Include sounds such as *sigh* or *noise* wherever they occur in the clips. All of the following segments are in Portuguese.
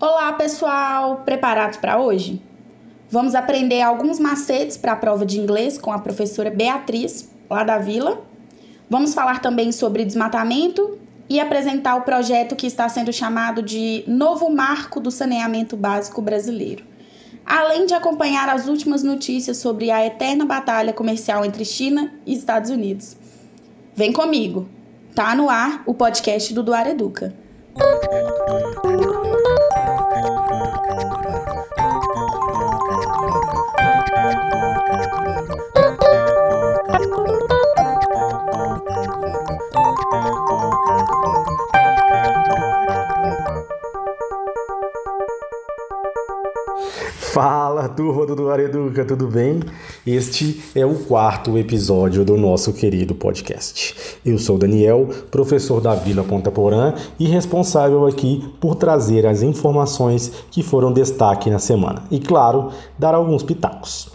Olá, pessoal! Preparados para hoje? Vamos aprender alguns macetes para a prova de inglês com a professora Beatriz, lá da Vila. Vamos falar também sobre desmatamento e apresentar o projeto que está sendo chamado de Novo Marco do Saneamento Básico Brasileiro. Além de acompanhar as últimas notícias sobre a eterna batalha comercial entre China e Estados Unidos. Vem comigo! Tá no ar o podcast do Duar Educa. Turma do Duar Educa, tudo bem? Este é o quarto episódio do nosso querido podcast. Eu sou Daniel, professor da Vila Ponta Porã e responsável aqui por trazer as informações que foram destaque na semana e, claro, dar alguns pitacos.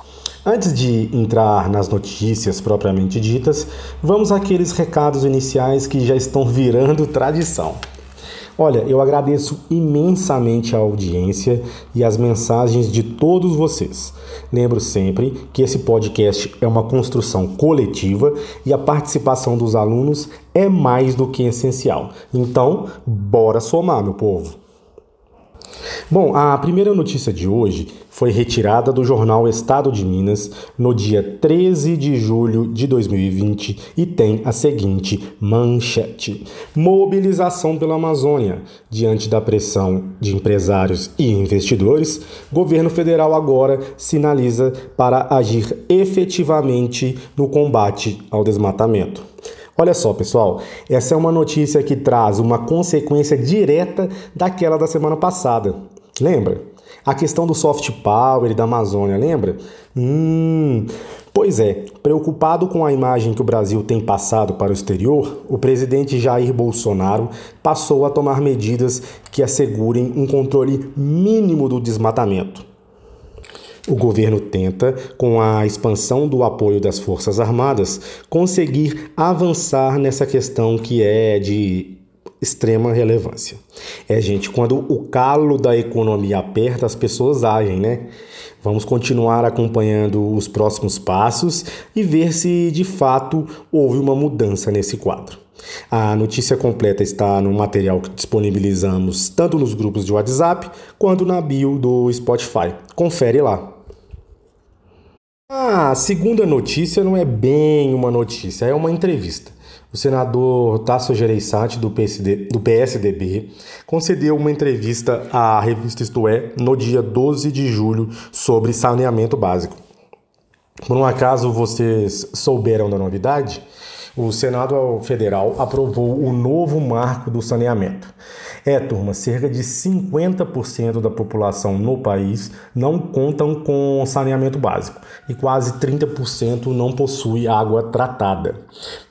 Antes de entrar nas notícias propriamente ditas, vamos àqueles recados iniciais que já estão virando tradição. Olha, eu agradeço imensamente a audiência e as mensagens de todos vocês. Lembro sempre que esse podcast é uma construção coletiva e a participação dos alunos é mais do que essencial. Então, bora somar, meu povo! Bom, a primeira notícia de hoje foi retirada do jornal Estado de Minas no dia 13 de julho de 2020 e tem a seguinte manchete: Mobilização pela Amazônia. Diante da pressão de empresários e investidores, governo federal agora sinaliza para agir efetivamente no combate ao desmatamento. Olha só, pessoal, essa é uma notícia que traz uma consequência direta daquela da semana passada. Lembra? A questão do soft power da Amazônia, lembra? Hum. Pois é, preocupado com a imagem que o Brasil tem passado para o exterior, o presidente Jair Bolsonaro passou a tomar medidas que assegurem um controle mínimo do desmatamento. O governo tenta, com a expansão do apoio das Forças Armadas, conseguir avançar nessa questão que é de extrema relevância. É, gente, quando o calo da economia aperta, as pessoas agem, né? Vamos continuar acompanhando os próximos passos e ver se de fato houve uma mudança nesse quadro. A notícia completa está no material que disponibilizamos tanto nos grupos de WhatsApp quanto na bio do Spotify. Confere lá. A segunda notícia não é bem uma notícia, é uma entrevista. O senador Tasso Gereissati, do, PSD, do PSDB, concedeu uma entrevista à revista Isto É no dia 12 de julho sobre saneamento básico. Por um acaso vocês souberam da novidade? O Senado Federal aprovou o novo marco do saneamento. É, turma, cerca de 50% da população no país não contam com saneamento básico e quase 30% não possui água tratada.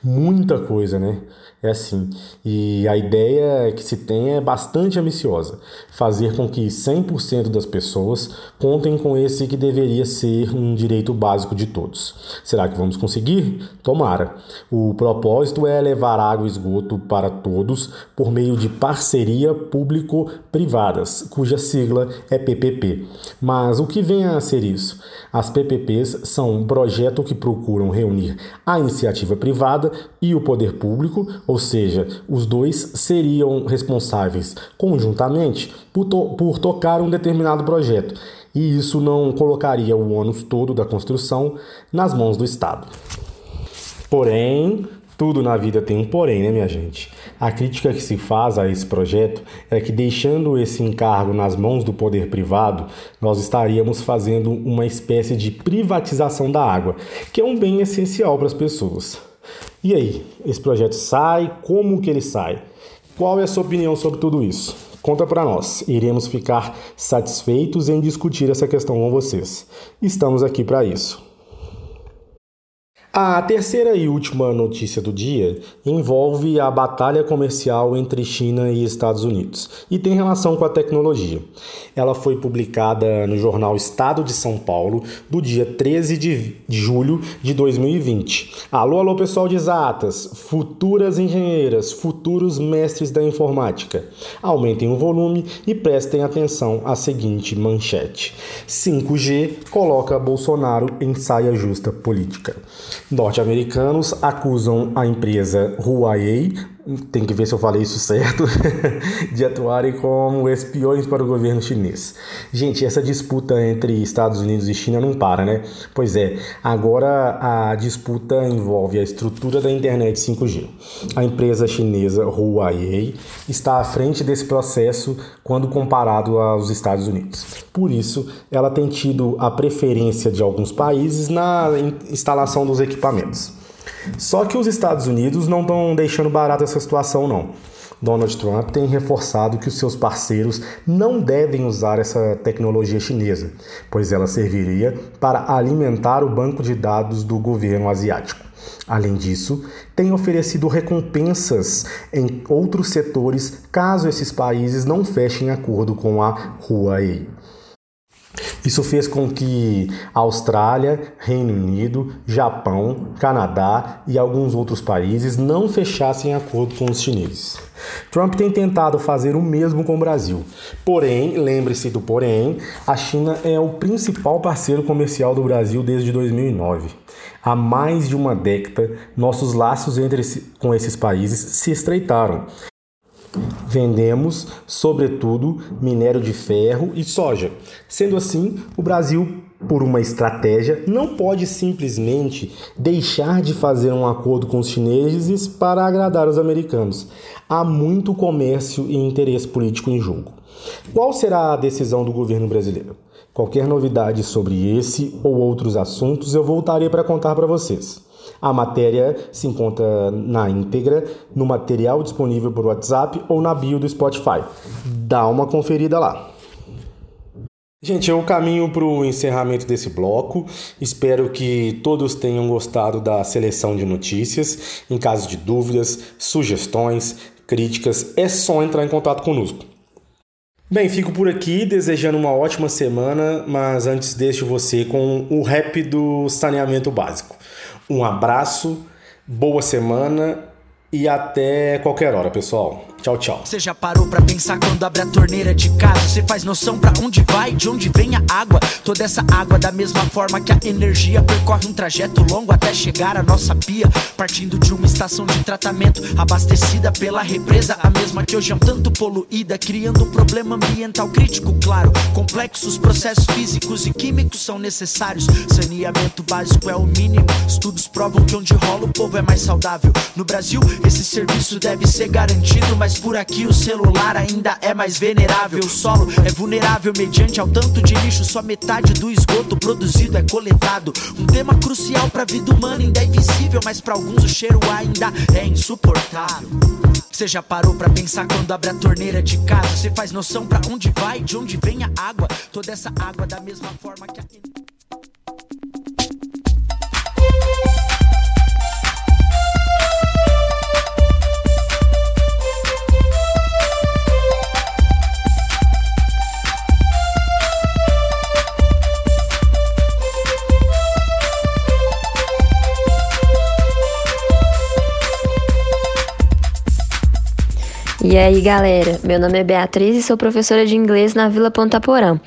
Muita coisa, né? É assim. E a ideia que se tem é bastante ambiciosa: fazer com que 100% das pessoas contem com esse que deveria ser um direito básico de todos. Será que vamos conseguir? Tomara. O propósito é levar água e esgoto para todos por meio de parceria público-privadas, cuja sigla é PPP. Mas o que vem a ser isso? As PPPs são um projeto que procuram reunir a iniciativa privada e o poder público ou seja, os dois seriam responsáveis conjuntamente por, to por tocar um determinado projeto, e isso não colocaria o ônus todo da construção nas mãos do Estado. Porém, tudo na vida tem um porém, né, minha gente? A crítica que se faz a esse projeto é que, deixando esse encargo nas mãos do poder privado, nós estaríamos fazendo uma espécie de privatização da água, que é um bem essencial para as pessoas. E aí, esse projeto sai? Como que ele sai? Qual é a sua opinião sobre tudo isso? Conta para nós. Iremos ficar satisfeitos em discutir essa questão com vocês. Estamos aqui para isso. A terceira e última notícia do dia envolve a batalha comercial entre China e Estados Unidos e tem relação com a tecnologia. Ela foi publicada no jornal Estado de São Paulo do dia 13 de julho de 2020. Alô, alô, pessoal de exatas, futuras engenheiras, futuras futuros mestres da informática. Aumentem o volume e prestem atenção à seguinte manchete: 5G coloca Bolsonaro em saia justa política. Norte-americanos acusam a empresa Huawei tem que ver se eu falei isso certo, *laughs* de atuarem como espiões para o governo chinês. Gente, essa disputa entre Estados Unidos e China não para, né? Pois é, agora a disputa envolve a estrutura da internet 5G. A empresa chinesa Huawei está à frente desse processo quando comparado aos Estados Unidos. Por isso, ela tem tido a preferência de alguns países na instalação dos equipamentos. Só que os Estados Unidos não estão deixando barato essa situação, não. Donald Trump tem reforçado que os seus parceiros não devem usar essa tecnologia chinesa, pois ela serviria para alimentar o banco de dados do governo asiático. Além disso, tem oferecido recompensas em outros setores caso esses países não fechem acordo com a Huawei. Isso fez com que Austrália, Reino Unido, Japão, Canadá e alguns outros países não fechassem acordo com os chineses. Trump tem tentado fazer o mesmo com o Brasil. Porém, lembre-se do porém, a China é o principal parceiro comercial do Brasil desde 2009. Há mais de uma década, nossos laços entre, com esses países se estreitaram. Vendemos, sobretudo, minério de ferro e soja. Sendo assim, o Brasil, por uma estratégia, não pode simplesmente deixar de fazer um acordo com os chineses para agradar os americanos. Há muito comércio e interesse político em jogo. Qual será a decisão do governo brasileiro? Qualquer novidade sobre esse ou outros assuntos eu voltarei para contar para vocês. A matéria se encontra na íntegra no material disponível por WhatsApp ou na bio do Spotify. Dá uma conferida lá. Gente, eu caminho para o encerramento desse bloco. Espero que todos tenham gostado da seleção de notícias. Em caso de dúvidas, sugestões, críticas, é só entrar em contato conosco. Bem, fico por aqui desejando uma ótima semana, mas antes deixo você com o rap do saneamento básico. Um abraço, boa semana e até qualquer hora, pessoal. Tchau, tchau. Você já parou pra pensar quando abre a torneira de casa? Você faz noção pra onde vai, de onde vem a água? Toda essa água, da mesma forma que a energia percorre um trajeto longo até chegar à nossa pia. Partindo de uma estação de tratamento, abastecida pela represa, a mesma que hoje é um tanto poluída, criando um problema ambiental crítico, claro. Complexos processos físicos e químicos são necessários. Saneamento básico é o mínimo. Estudos provam que onde rola o povo é mais saudável. No Brasil, esse serviço deve ser garantido, mas mas por aqui o celular ainda é mais venerável. O solo é vulnerável mediante ao tanto de lixo, só metade do esgoto produzido é coletado. Um tema crucial pra vida humana ainda é invisível, mas para alguns o cheiro ainda é insuportável. Você já parou pra pensar quando abre a torneira de casa? Você faz noção pra onde vai, de onde vem a água? Toda essa água da mesma forma que a. aí, galera? Meu nome é Beatriz e sou professora de inglês na Vila Ponta Porã.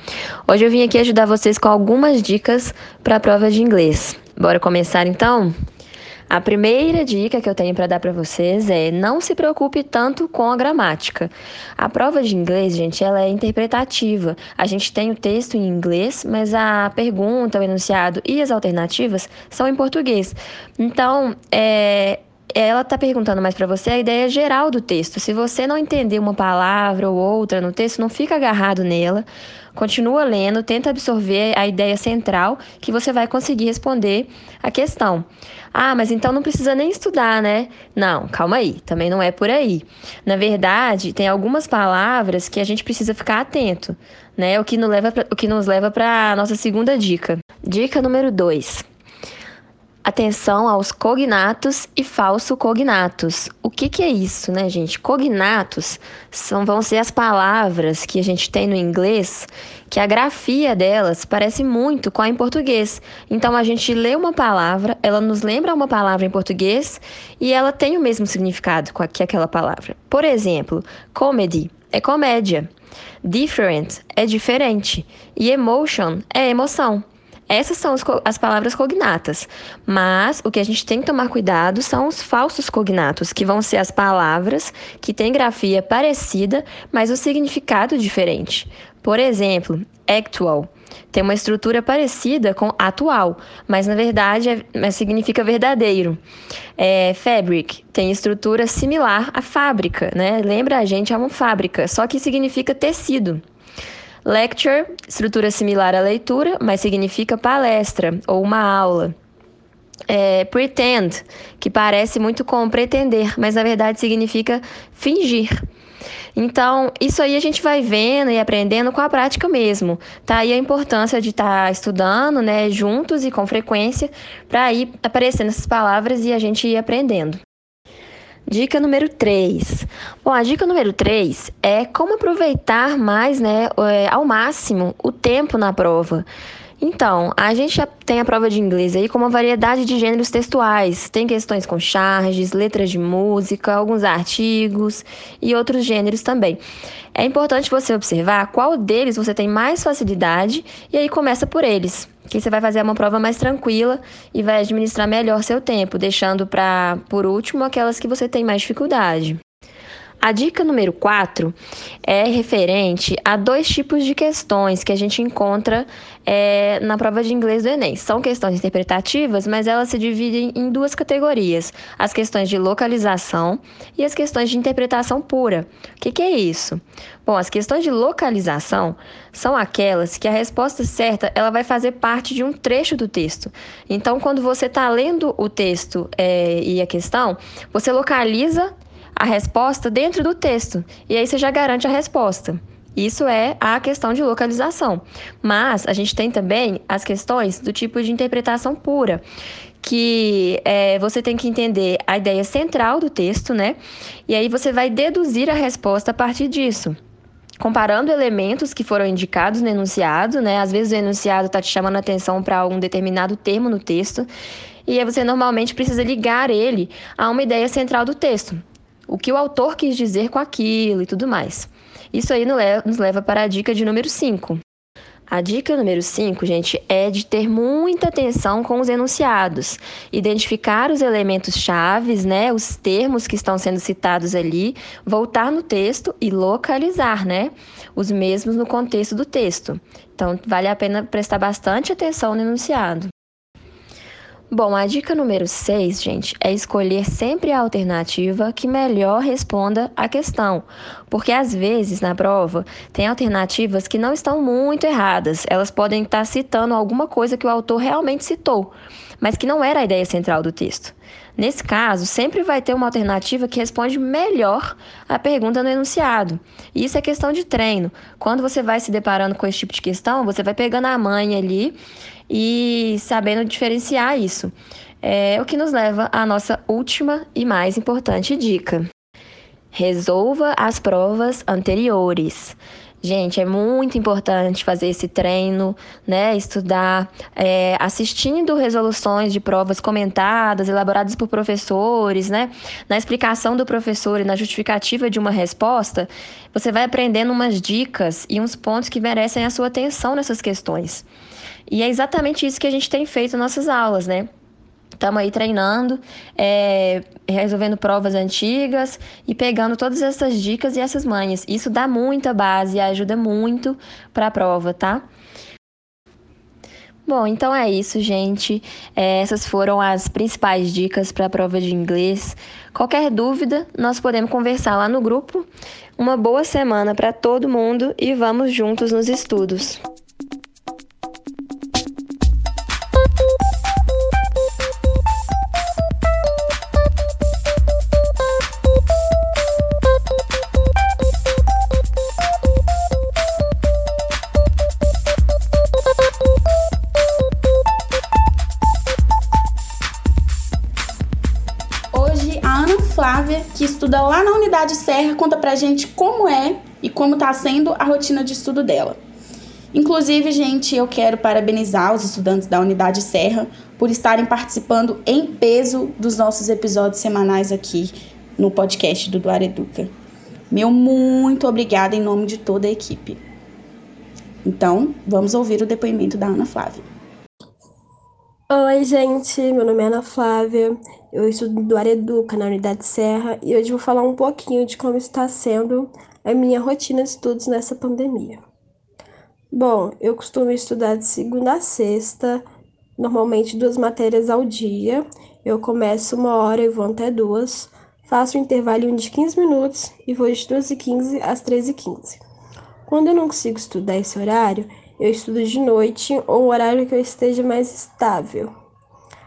Hoje eu vim aqui ajudar vocês com algumas dicas para a prova de inglês. Bora começar então? A primeira dica que eu tenho para dar para vocês é não se preocupe tanto com a gramática. A prova de inglês, gente, ela é interpretativa. A gente tem o texto em inglês, mas a pergunta, o enunciado e as alternativas são em português. Então, é, ela está perguntando mais para você a ideia geral do texto. Se você não entender uma palavra ou outra no texto, não fica agarrado nela. Continua lendo, tenta absorver a ideia central que você vai conseguir responder a questão. Ah, mas então não precisa nem estudar, né? Não, calma aí, também não é por aí. Na verdade, tem algumas palavras que a gente precisa ficar atento, né? O que leva o que nos leva para a nossa segunda dica. Dica número 2. Atenção aos cognatos e falso cognatos. O que, que é isso, né, gente? Cognatos são, vão ser as palavras que a gente tem no inglês que a grafia delas parece muito com a em português. Então a gente lê uma palavra, ela nos lembra uma palavra em português e ela tem o mesmo significado que aquela palavra. Por exemplo, comedy é comédia, different é diferente e emotion é emoção. Essas são as palavras cognatas, mas o que a gente tem que tomar cuidado são os falsos cognatos, que vão ser as palavras que têm grafia parecida, mas o significado diferente. Por exemplo, actual tem uma estrutura parecida com atual, mas na verdade é, significa verdadeiro. É, fabric tem estrutura similar à fábrica, né? Lembra a gente é uma fábrica, só que significa tecido. Lecture, estrutura similar à leitura, mas significa palestra ou uma aula. É, pretend, que parece muito com pretender, mas na verdade significa fingir. Então, isso aí a gente vai vendo e aprendendo com a prática mesmo. Tá aí a importância de estar tá estudando, né, juntos e com frequência, para ir aparecendo essas palavras e a gente ir aprendendo. Dica número 3. Bom, a dica número 3 é como aproveitar mais, né, é, ao máximo o tempo na prova. Então, a gente tem a prova de inglês aí com uma variedade de gêneros textuais. Tem questões com charges, letras de música, alguns artigos e outros gêneros também. É importante você observar qual deles você tem mais facilidade e aí começa por eles que você vai fazer uma prova mais tranquila e vai administrar melhor seu tempo, deixando para por último aquelas que você tem mais dificuldade. A dica número 4 é referente a dois tipos de questões que a gente encontra é, na prova de inglês do Enem. São questões interpretativas, mas elas se dividem em duas categorias: as questões de localização e as questões de interpretação pura. O que, que é isso? Bom, as questões de localização são aquelas que a resposta certa ela vai fazer parte de um trecho do texto. Então, quando você está lendo o texto é, e a questão, você localiza a resposta dentro do texto. E aí você já garante a resposta. Isso é a questão de localização. Mas a gente tem também as questões do tipo de interpretação pura, que é, você tem que entender a ideia central do texto, né? E aí você vai deduzir a resposta a partir disso comparando elementos que foram indicados no enunciado, né? Às vezes o enunciado está te chamando a atenção para um determinado termo no texto, e aí você normalmente precisa ligar ele a uma ideia central do texto o que o autor quis dizer com aquilo e tudo mais. Isso aí nos leva para a dica de número 5. A dica número 5, gente, é de ter muita atenção com os enunciados, identificar os elementos chaves, né, os termos que estão sendo citados ali, voltar no texto e localizar, né, os mesmos no contexto do texto. Então, vale a pena prestar bastante atenção no enunciado. Bom, a dica número 6, gente, é escolher sempre a alternativa que melhor responda à questão. Porque às vezes na prova tem alternativas que não estão muito erradas. Elas podem estar citando alguma coisa que o autor realmente citou, mas que não era a ideia central do texto. Nesse caso, sempre vai ter uma alternativa que responde melhor à pergunta no enunciado. E isso é questão de treino. Quando você vai se deparando com esse tipo de questão, você vai pegando a manha ali e sabendo diferenciar isso. É o que nos leva à nossa última e mais importante dica. Resolva as provas anteriores. Gente, é muito importante fazer esse treino, né? Estudar, é, assistindo resoluções de provas comentadas, elaboradas por professores, né? Na explicação do professor e na justificativa de uma resposta, você vai aprendendo umas dicas e uns pontos que merecem a sua atenção nessas questões. E é exatamente isso que a gente tem feito nas nossas aulas, né? Estamos aí treinando, é, resolvendo provas antigas e pegando todas essas dicas e essas manhas. Isso dá muita base e ajuda muito para a prova, tá? Bom, então é isso, gente. É, essas foram as principais dicas para a prova de inglês. Qualquer dúvida, nós podemos conversar lá no grupo. Uma boa semana para todo mundo e vamos juntos nos estudos. Serra, conta pra gente como é e como está sendo a rotina de estudo dela. Inclusive, gente, eu quero parabenizar os estudantes da Unidade Serra por estarem participando em peso dos nossos episódios semanais aqui no podcast do Duar Educa. Meu muito obrigada em nome de toda a equipe. Então, vamos ouvir o depoimento da Ana Flávia. Oi, gente, meu nome é Ana Flávia, eu estudo do Areduca na Unidade Serra e hoje vou falar um pouquinho de como está sendo a minha rotina de estudos nessa pandemia. Bom, eu costumo estudar de segunda a sexta, normalmente duas matérias ao dia. Eu começo uma hora e vou até duas, faço um intervalo de 15 minutos e vou de 2h15 às 13h15. Quando eu não consigo estudar esse horário, eu estudo de noite ou um horário que eu esteja mais estável.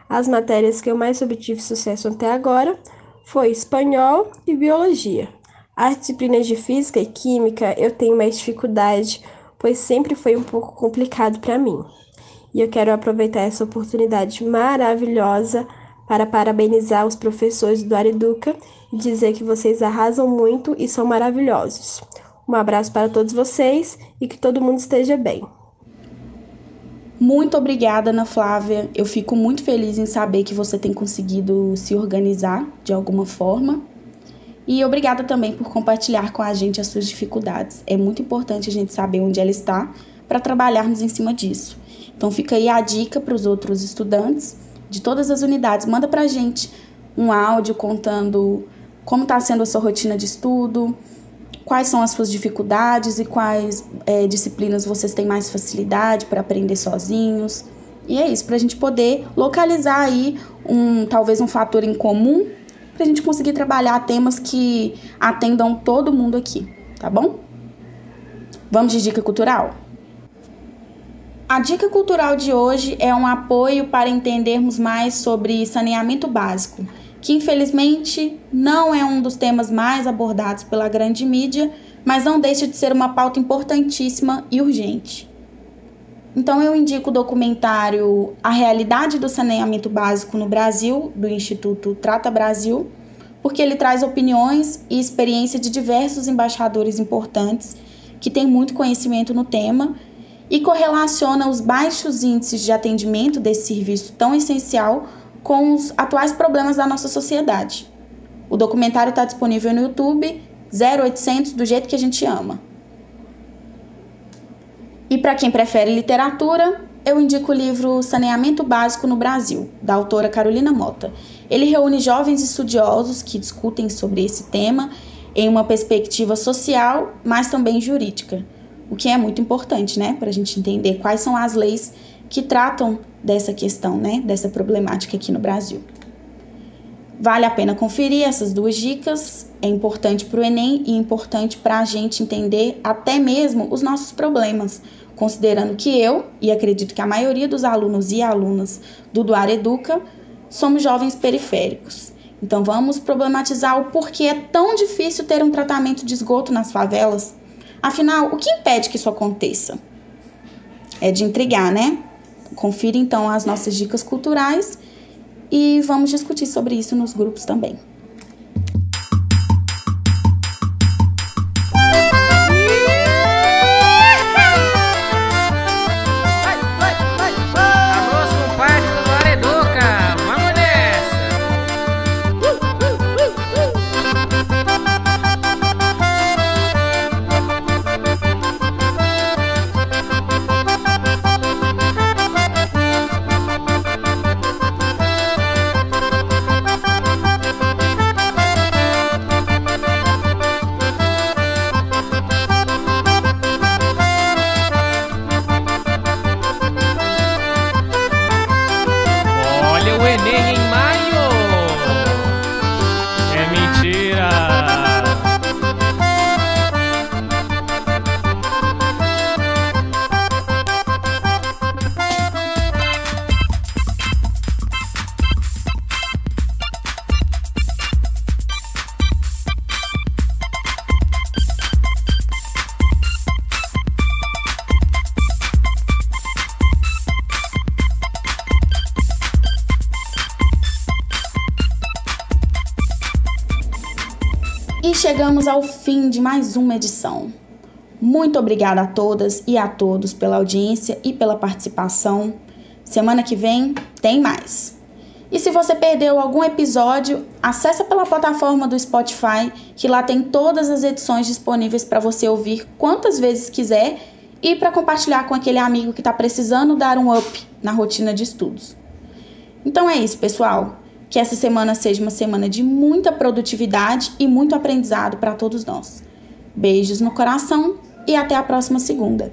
As matérias que eu mais obtive sucesso até agora foi espanhol e biologia. As disciplinas de física e química eu tenho mais dificuldade, pois sempre foi um pouco complicado para mim. E eu quero aproveitar essa oportunidade maravilhosa para parabenizar os professores do Areduca e dizer que vocês arrasam muito e são maravilhosos. Um abraço para todos vocês e que todo mundo esteja bem. Muito obrigada, Ana Flávia. Eu fico muito feliz em saber que você tem conseguido se organizar de alguma forma. E obrigada também por compartilhar com a gente as suas dificuldades. É muito importante a gente saber onde ela está para trabalharmos em cima disso. Então fica aí a dica para os outros estudantes de todas as unidades. Manda para a gente um áudio contando como está sendo a sua rotina de estudo, quais são as suas dificuldades e quais é, disciplinas vocês têm mais facilidade para aprender sozinhos. E é isso, para a gente poder localizar aí um talvez um fator em comum para a gente conseguir trabalhar temas que atendam todo mundo aqui, tá bom? Vamos de dica cultural? A dica cultural de hoje é um apoio para entendermos mais sobre saneamento básico que infelizmente não é um dos temas mais abordados pela grande mídia, mas não deixa de ser uma pauta importantíssima e urgente. Então eu indico o documentário A Realidade do Saneamento Básico no Brasil, do Instituto Trata Brasil, porque ele traz opiniões e experiência de diversos embaixadores importantes que têm muito conhecimento no tema e correlaciona os baixos índices de atendimento desse serviço tão essencial com os atuais problemas da nossa sociedade. O documentário está disponível no YouTube 0800 do jeito que a gente ama. E para quem prefere literatura, eu indico o livro Saneamento Básico no Brasil, da autora Carolina Mota. Ele reúne jovens estudiosos que discutem sobre esse tema em uma perspectiva social, mas também jurídica, o que é muito importante, né, para a gente entender quais são as leis que tratam dessa questão, né, dessa problemática aqui no Brasil. Vale a pena conferir essas duas dicas, é importante para o Enem e importante para a gente entender até mesmo os nossos problemas, considerando que eu, e acredito que a maioria dos alunos e alunas do Duar Educa, somos jovens periféricos. Então vamos problematizar o porquê é tão difícil ter um tratamento de esgoto nas favelas. Afinal, o que impede que isso aconteça? É de intrigar, né? Confira então as nossas dicas culturais e vamos discutir sobre isso nos grupos também. Chegamos ao fim de mais uma edição. Muito obrigada a todas e a todos pela audiência e pela participação. Semana que vem tem mais. E se você perdeu algum episódio, acessa pela plataforma do Spotify, que lá tem todas as edições disponíveis para você ouvir quantas vezes quiser e para compartilhar com aquele amigo que está precisando dar um up na rotina de estudos. Então é isso, pessoal. Que essa semana seja uma semana de muita produtividade e muito aprendizado para todos nós. Beijos no coração e até a próxima segunda.